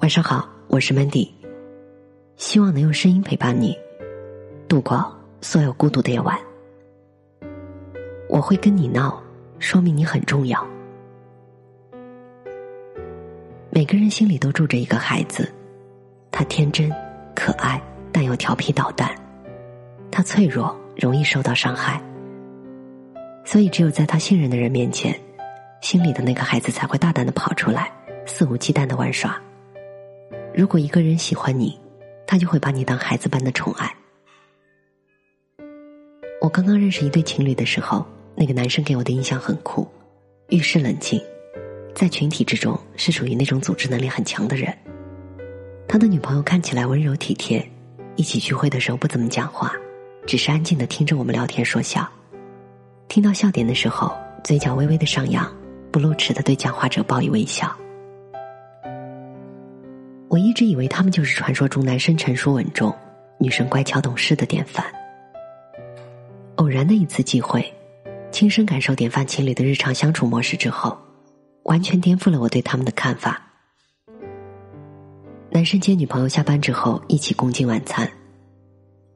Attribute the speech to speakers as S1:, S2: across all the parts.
S1: 晚上好，我是 Mandy，希望能用声音陪伴你度过所有孤独的夜晚。我会跟你闹，说明你很重要。每个人心里都住着一个孩子，他天真可爱，但又调皮捣蛋；他脆弱，容易受到伤害。所以，只有在他信任的人面前，心里的那个孩子才会大胆的跑出来，肆无忌惮的玩耍。如果一个人喜欢你，他就会把你当孩子般的宠爱。我刚刚认识一对情侣的时候，那个男生给我的印象很酷，遇事冷静，在群体之中是属于那种组织能力很强的人。他的女朋友看起来温柔体贴，一起聚会的时候不怎么讲话，只是安静的听着我们聊天说笑。听到笑点的时候，嘴角微微的上扬，不露齿的对讲话者报以微笑。我一直以为他们就是传说中男生成熟稳重、女生乖巧懂事的典范。偶然的一次机会，亲身感受典范情侣的日常相处模式之后，完全颠覆了我对他们的看法。男生接女朋友下班之后一起共进晚餐，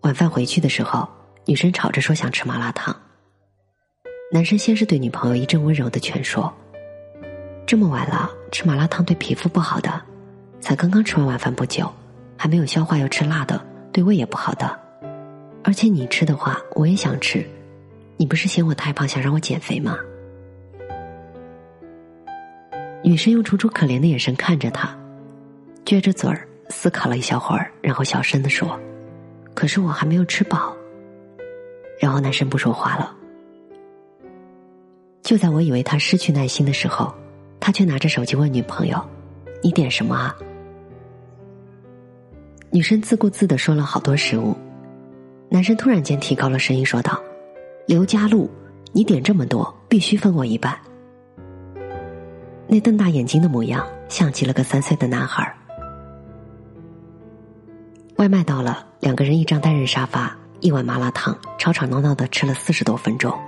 S1: 晚饭回去的时候，女生吵着说想吃麻辣烫。男生先是对女朋友一阵温柔的劝说：“这么晚了，吃麻辣烫对皮肤不好的。”才刚刚吃完晚饭不久，还没有消化，要吃辣的，对胃也不好的。而且你吃的话，我也想吃。你不是嫌我太胖，想让我减肥吗？女生用楚楚可怜的眼神看着他，撅着嘴儿思考了一小会儿，然后小声的说：“可是我还没有吃饱。”然后男生不说话了。就在我以为他失去耐心的时候，他却拿着手机问女朋友：“你点什么啊？”女生自顾自的说了好多食物，男生突然间提高了声音说道：“刘佳璐，你点这么多，必须分我一半。”那瞪大眼睛的模样，像极了个三岁的男孩。外卖到了，两个人一张单人沙发，一碗麻辣烫，吵吵闹闹的吃了四十多分钟。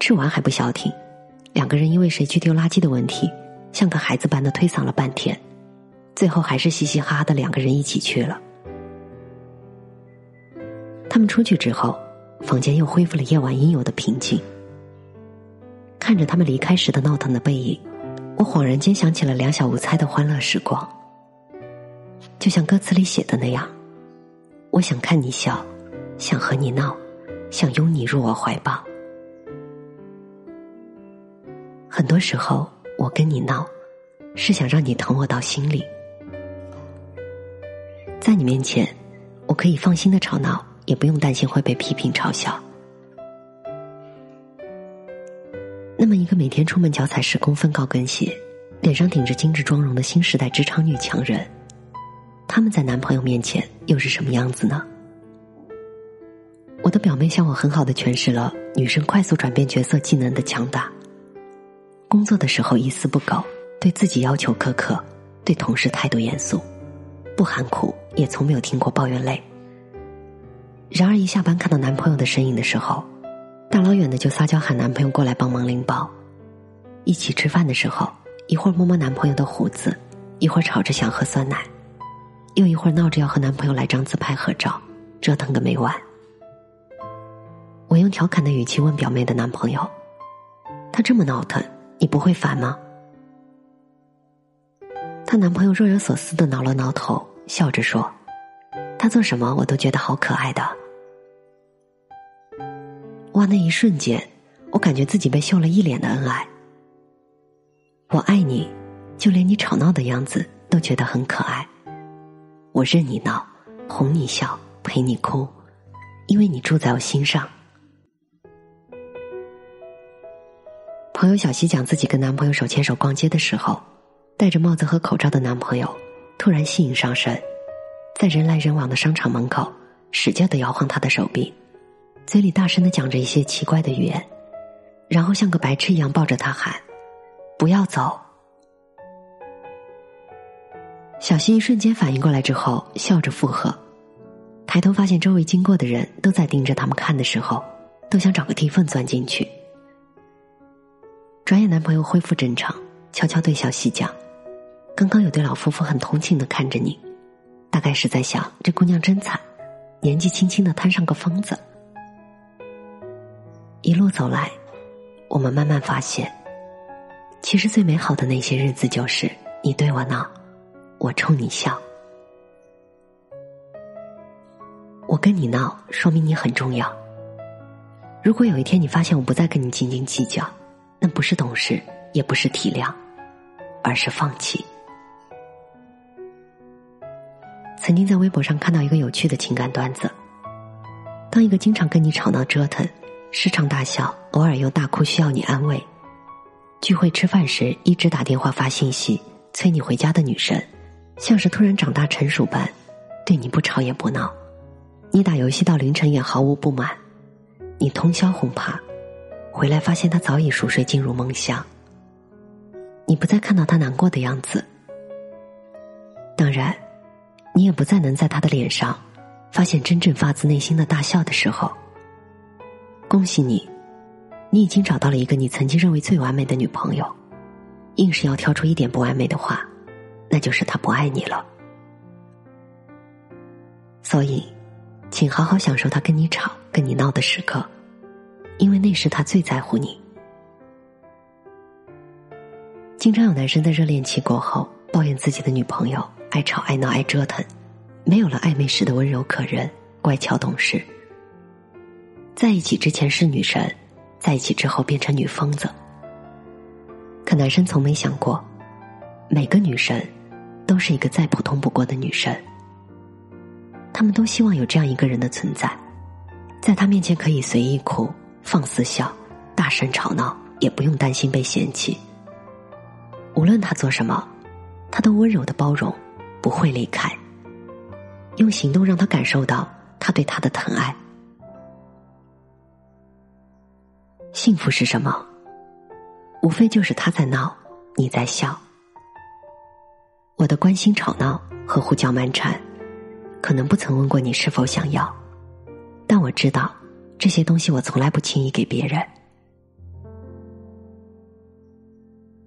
S1: 吃完还不消停，两个人因为谁去丢垃圾的问题，像个孩子般的推搡了半天。最后还是嘻嘻哈哈的两个人一起去了。他们出去之后，房间又恢复了夜晚应有的平静。看着他们离开时的闹腾的背影，我恍然间想起了两小无猜的欢乐时光。就像歌词里写的那样，我想看你笑，想和你闹，想拥你入我怀抱。很多时候，我跟你闹，是想让你疼我到心里。在你面前，我可以放心的吵闹，也不用担心会被批评嘲笑。那么，一个每天出门脚踩十公分高跟鞋，脸上顶着精致妆容的新时代职场女强人，他们在男朋友面前又是什么样子呢？我的表妹向我很好的诠释了女生快速转变角色技能的强大。工作的时候一丝不苟，对自己要求苛刻，对同事态度严肃。不喊苦，也从没有听过抱怨累。然而一下班看到男朋友的身影的时候，大老远的就撒娇喊男朋友过来帮忙拎包。一起吃饭的时候，一会儿摸摸男朋友的胡子，一会儿吵着想喝酸奶，又一会儿闹着要和男朋友来张自拍合照，折腾个没完。我用调侃的语气问表妹的男朋友：“他这么闹腾，你不会烦吗？”她男朋友若有所思的挠了挠头，笑着说：“他做什么我都觉得好可爱的。”哇！那一瞬间，我感觉自己被秀了一脸的恩爱。我爱你，就连你吵闹的样子都觉得很可爱。我任你闹，哄你笑，陪你哭，因为你住在我心上。朋友小西讲自己跟男朋友手牵手逛街的时候。戴着帽子和口罩的男朋友突然吸引上身，在人来人往的商场门口使劲的摇晃他的手臂，嘴里大声的讲着一些奇怪的语言，然后像个白痴一样抱着他喊：“不要走！”小新一瞬间反应过来之后，笑着附和，抬头发现周围经过的人都在盯着他们看的时候，都想找个地缝钻进去。转眼，男朋友恢复正常，悄悄对小西讲。刚刚有对老夫妇很同情的看着你，大概是在想这姑娘真惨，年纪轻轻的摊上个疯子。一路走来，我们慢慢发现，其实最美好的那些日子就是你对我闹，我冲你笑。我跟你闹，说明你很重要。如果有一天你发现我不再跟你斤斤计较，那不是懂事，也不是体谅，而是放弃。曾经在微博上看到一个有趣的情感段子：当一个经常跟你吵闹折腾、时常大笑、偶尔又大哭需要你安慰，聚会吃饭时一直打电话发信息催你回家的女神，像是突然长大成熟般，对你不吵也不闹。你打游戏到凌晨也毫无不满，你通宵哄趴，回来发现他早已熟睡进入梦乡。你不再看到他难过的样子，当然，你也不再能在他的脸上发现真正发自内心的大笑的时候。恭喜你，你已经找到了一个你曾经认为最完美的女朋友，硬是要挑出一点不完美的话，那就是他不爱你了。所以。请好好享受他跟你吵、跟你闹的时刻，因为那时他最在乎你。经常有男生在热恋期过后抱怨自己的女朋友爱吵、爱闹、爱折腾，没有了暧昧时的温柔可人、乖巧懂事。在一起之前是女神，在一起之后变成女疯子。可男生从没想过，每个女神都是一个再普通不过的女神。他们都希望有这样一个人的存在，在他面前可以随意哭、放肆笑、大声吵闹，也不用担心被嫌弃。无论他做什么，他都温柔的包容，不会离开。用行动让他感受到他对他的疼爱。幸福是什么？无非就是他在闹，你在笑。我的关心吵闹和胡搅蛮缠。可能不曾问过你是否想要，但我知道这些东西我从来不轻易给别人。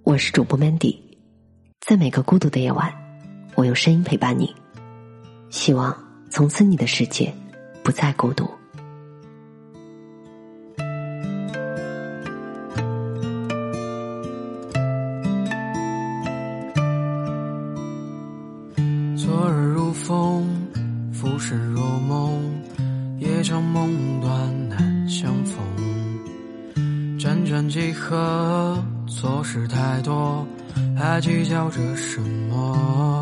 S1: 我是主播 Mandy，在每个孤独的夜晚，我用声音陪伴你，希望从此你的世界不再孤独。
S2: 昨日如风，浮生若梦，夜长梦短难相逢。辗转几何，错事太多，还计较着什么？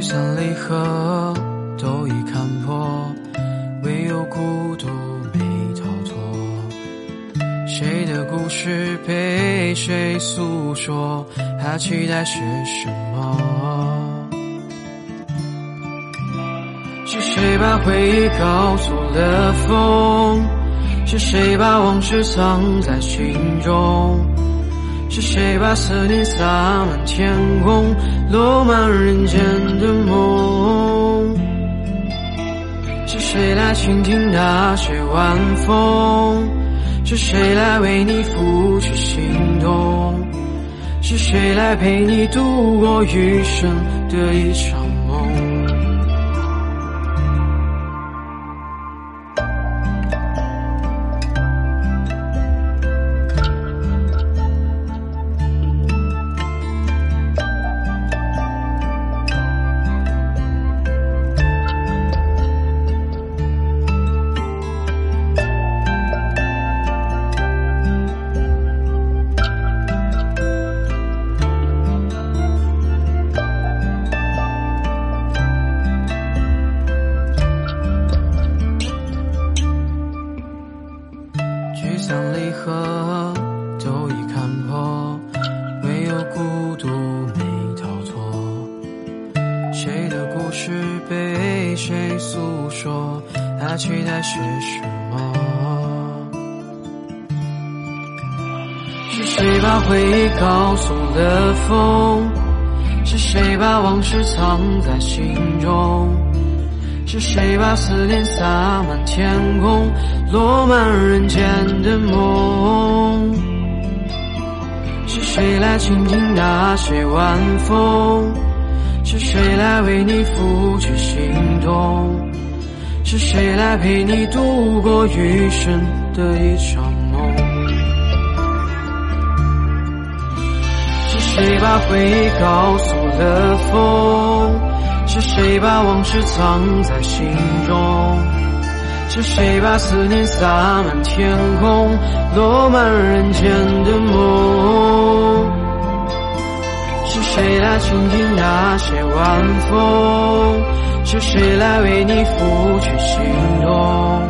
S2: 聚散离合都已看破，唯有孤独没逃脱。谁的故事被谁诉说？还期待些什么？是谁把回忆告诉了风？是谁把往事藏在心中？是谁把思念洒满天空，落满人间的梦？是谁来倾听大雪晚风？是谁来为你拂去心痛？是谁来陪你度过余生的一场？聚散离合都已看破唯有孤独没逃脱谁的故事被谁诉说还期待是什么是谁把回忆告诉了风是谁把往事藏在心中是谁把思念洒满天空，落满人间的梦？是谁来倾听那些晚风？是谁来为你拂去心痛？是谁来陪你度过余生的一场梦？是谁把回忆告诉了风？是谁把往事藏在心中？是谁把思念洒满天空，落满人间的梦？是谁来倾听那些晚风？是谁来为你拂去心痛？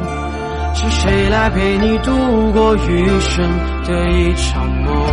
S2: 是谁来陪你度过余生的一场梦？